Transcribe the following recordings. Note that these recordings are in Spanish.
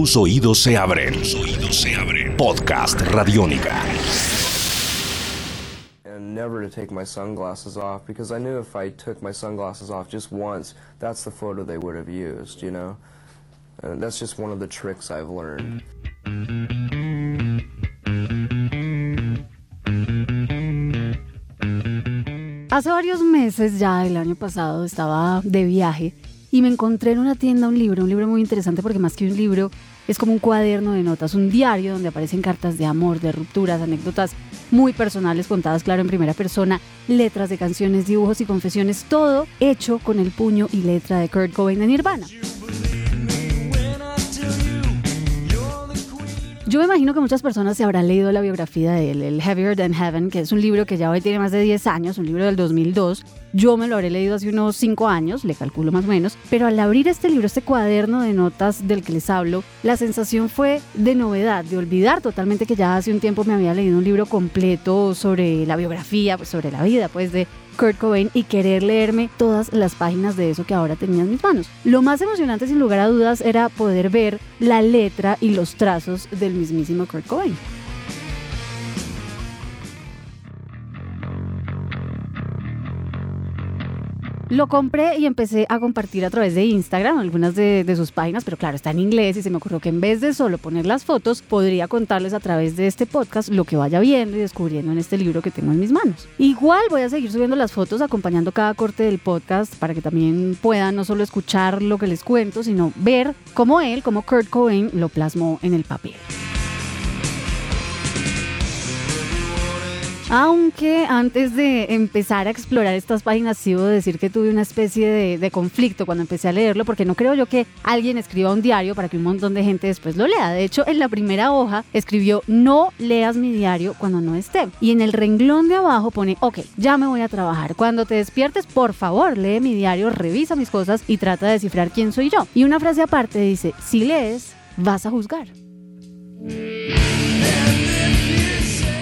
Tus oídos se abren. Tus oídos se abren. Podcast Radiónica. and never to take my sunglasses off because I knew if I took my sunglasses off just once, that's the photo they would have used, you know? And that's just one of the tricks I've learned. Hace varios meses, ya el año pasado, estaba de viaje y me encontré en una tienda un libro, un libro muy interesante porque más que un libro es como un cuaderno de notas, un diario donde aparecen cartas de amor, de rupturas, anécdotas muy personales contadas, claro, en primera persona, letras de canciones, dibujos y confesiones, todo hecho con el puño y letra de Kurt Cobain de Nirvana. Yo me imagino que muchas personas se habrán leído la biografía de él, el Heavier Than Heaven, que es un libro que ya hoy tiene más de 10 años, un libro del 2002. Yo me lo habré leído hace unos 5 años, le calculo más o menos, pero al abrir este libro, este cuaderno de notas del que les hablo, la sensación fue de novedad, de olvidar totalmente que ya hace un tiempo me había leído un libro completo sobre la biografía, pues sobre la vida, pues de Kurt Cobain y querer leerme todas las páginas de eso que ahora tenía en mis manos. Lo más emocionante sin lugar a dudas era poder ver la letra y los trazos del mismísimo Kurt Cobain. Lo compré y empecé a compartir a través de Instagram algunas de, sus páginas, pero claro, está en inglés y se me ocurrió que en vez de solo poner las fotos, podría contarles a través de este podcast lo que vaya viendo y descubriendo en este libro que tengo en mis manos. Igual voy a seguir subiendo las fotos acompañando cada corte del podcast para que también puedan no solo escuchar lo que les cuento, sino ver cómo él, como Kurt Cobain, lo plasmó en el papel. Aunque antes de empezar a explorar estas páginas, sí debo decir que tuve una especie de, de, conflicto cuando empecé a leerlo, porque no creo yo que alguien escriba un diario para que un montón de gente después lo lea. De hecho, en la primera hoja escribió, no leas mi diario cuando no esté. Y en el renglón de abajo pone, ok, ya me voy a trabajar. Cuando te despiertes, por favor, lee mi diario, revisa mis cosas y trata de descifrar quién soy yo. Y una frase aparte dice, si lees, vas a juzgar.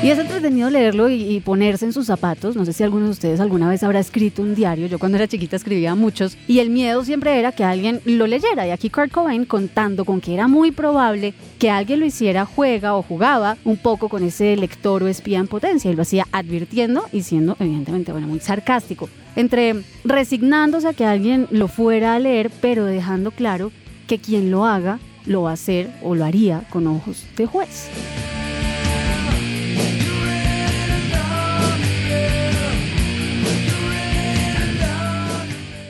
Y es entretenido leerlo y, ponerse en sus zapatos. No sé si alguno de ustedes alguna vez habrá escrito un diario. Yo cuando era chiquita escribía muchos y el miedo siempre era que alguien lo leyera. Y aquí Kurt Cobain contando con que era muy probable que alguien lo hiciera, juega o jugaba un poco con ese lector o espía en potencia. Y lo hacía advirtiendo y siendo evidentemente bueno, muy sarcástico. Entre resignándose a que alguien lo fuera a leer, pero dejando claro que quien lo haga lo va a hacer o lo haría con ojos de juez.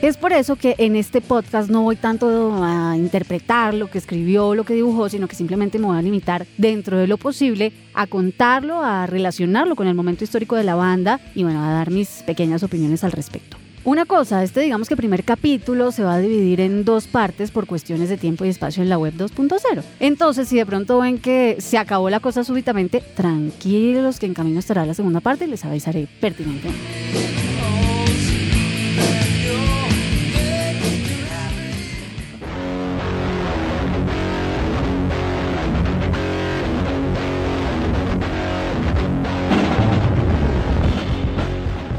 Es por eso que en este podcast no voy tanto a interpretar lo que escribió, lo que dibujó, sino que simplemente me voy a limitar dentro de lo posible a contarlo, a relacionarlo con el momento histórico de la banda y bueno, a dar mis pequeñas opiniones al respecto. Una cosa, este digamos que primer capítulo se va a dividir en dos partes por cuestiones de tiempo y espacio en la web 2.0. Entonces, si de pronto ven que se acabó la cosa súbitamente, tranquilos que en camino estará la segunda parte y les avisaré pertinentemente.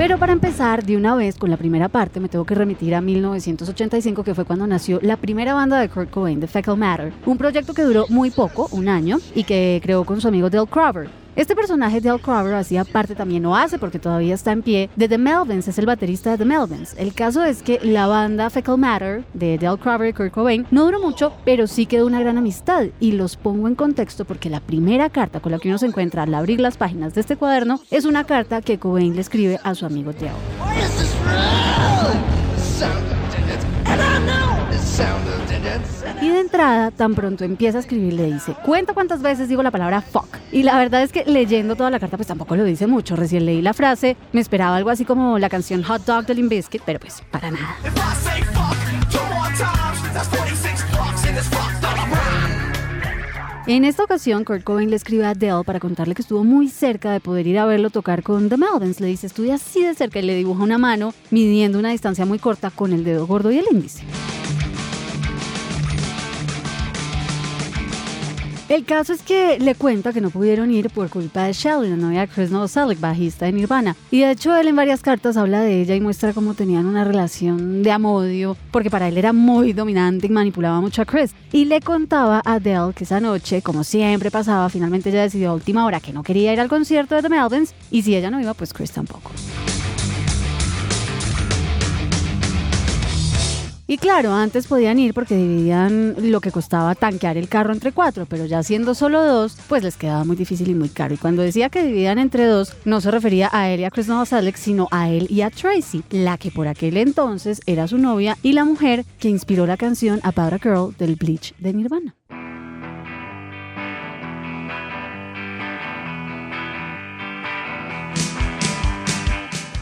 Pero para empezar de una vez con la primera parte me tengo que remitir a 1985 que fue cuando nació la primera banda de Kurt Cobain, The Fecal Matter, un proyecto que duró muy poco, un año, y que creó con su amigo Dale Crover. Este personaje Dale Crover hacía parte también, o hace porque todavía está en pie, de The Melvins, es el baterista de The Melvins. El caso es que la banda Fecal Matter de Dale Crover y Kurt Cobain no duró mucho, pero sí quedó una gran amistad. Y los pongo en contexto porque la primera carta con la que uno se encuentra al abrir las páginas de este cuaderno es una carta que Cobain le escribe a su amigo Dale. Y de entrada, tan pronto empieza a escribir, le dice, cuenta cuántas veces digo la palabra fuck. Y la verdad es que leyendo toda la carta, pues tampoco lo dice mucho. Recién leí la frase, me esperaba algo así como la canción Hot Dog de Limp Bizkit, pero pues para nada. En esta ocasión, Kurt Cobain le escribe a Adele para contarle que estuvo muy cerca de poder ir a verlo tocar con The Melvins. Le dice, estuve así de cerca y le dibuja una mano midiendo una distancia muy corta con el dedo gordo y el índice. El caso es que le cuenta que no pudieron ir por culpa de Shelly, la novia de Chris Novoselic, bajista de Nirvana. Y de hecho él en varias cartas habla de ella y muestra cómo tenían una relación de amodio, porque para él era muy dominante y manipulaba mucho a Chris. Y le contaba a Adele que esa noche, como siempre pasaba, finalmente ella decidió a última hora que no quería ir al concierto de The Melvins y si ella no iba, pues Chris tampoco. Y claro, antes podían ir porque dividían lo que costaba tanquear el carro entre cuatro, pero ya siendo solo dos, pues les quedaba muy difícil y muy caro. Y cuando decía que dividían entre dos, no se refería a él y a Chris Novoselic, sino a él y a Tracy, la que por aquel entonces era su novia y la mujer que inspiró la canción About a Girl del Bleach de Nirvana.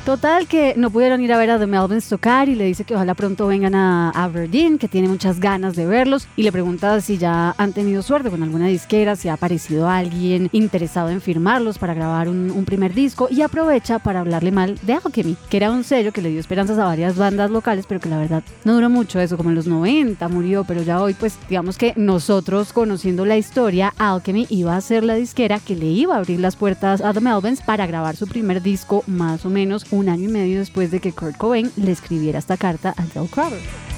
Total que no pudieron ir a ver a The Melvins tocar y le dice que ojalá pronto vengan a Aberdeen, que tiene muchas ganas de verlos y le pregunta si ya han tenido suerte con alguna disquera, si ha aparecido alguien interesado en firmarlos para grabar un, primer disco y aprovecha para hablarle mal de Alchemy, que era un sello que le dio esperanzas a varias bandas locales, pero que la verdad no duró mucho eso, como en los 90 murió, pero ya hoy pues digamos que nosotros conociendo la historia, Alchemy iba a ser la disquera que le iba a abrir las puertas a The Melvins para grabar su primer disco más o menos año y medio después de que Kurt Cobain le escribiera esta carta a Del Crowder.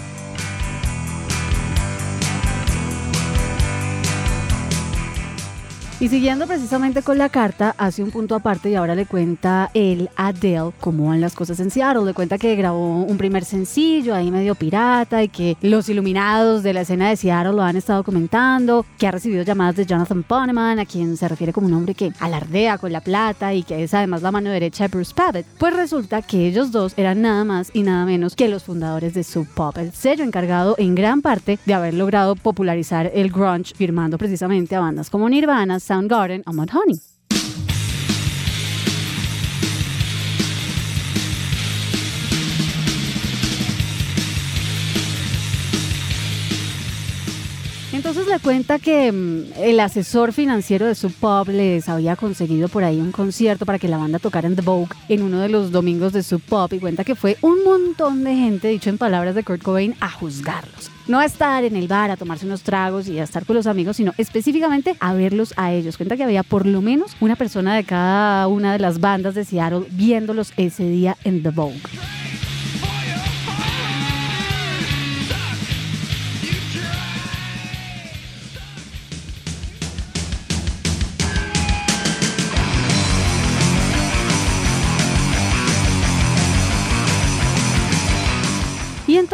Y siguiendo precisamente con la carta, hace un punto aparte y ahora le cuenta él a Adele cómo van las cosas en Seattle. Le cuenta que grabó un primer sencillo ahí medio pirata y que los iluminados de la escena de Seattle lo han estado comentando, que ha recibido llamadas de Jonathan Poneman, a quien se refiere como un hombre que alardea con la plata y que es además la mano derecha de Bruce Pavitt. Pues resulta que ellos dos eran nada más y nada menos que los fundadores de Sub Pop, el sello encargado en gran parte de haber logrado popularizar el grunge, firmando precisamente a bandas como Nirvana, Soundgarden. Garden, Amadhani. Entonces le cuenta que mm, el asesor financiero de Sub Pop les había conseguido por ahí un concierto para que la banda tocara en The Vogue en uno de los domingos de Sub Pop y cuenta que fue un montón de gente, dicho en palabras de Kurt Cobain, a juzgarlos. No a estar en el bar a tomarse unos tragos y a estar con los amigos, sino específicamente a verlos a ellos. Cuenta que había por lo menos una persona de cada una de las bandas de Seattle viéndolos ese día en The Vogue.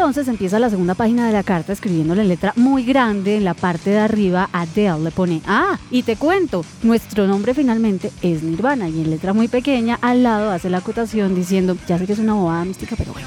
Entonces empieza la segunda página de la carta escribiéndole letra muy grande en la parte de arriba Adele. Le pone, ah, y te cuento, nuestro nombre finalmente es Nirvana. Y en letra muy pequeña al lado hace la acotación diciendo, ya sé que es una bobada mística, pero bueno.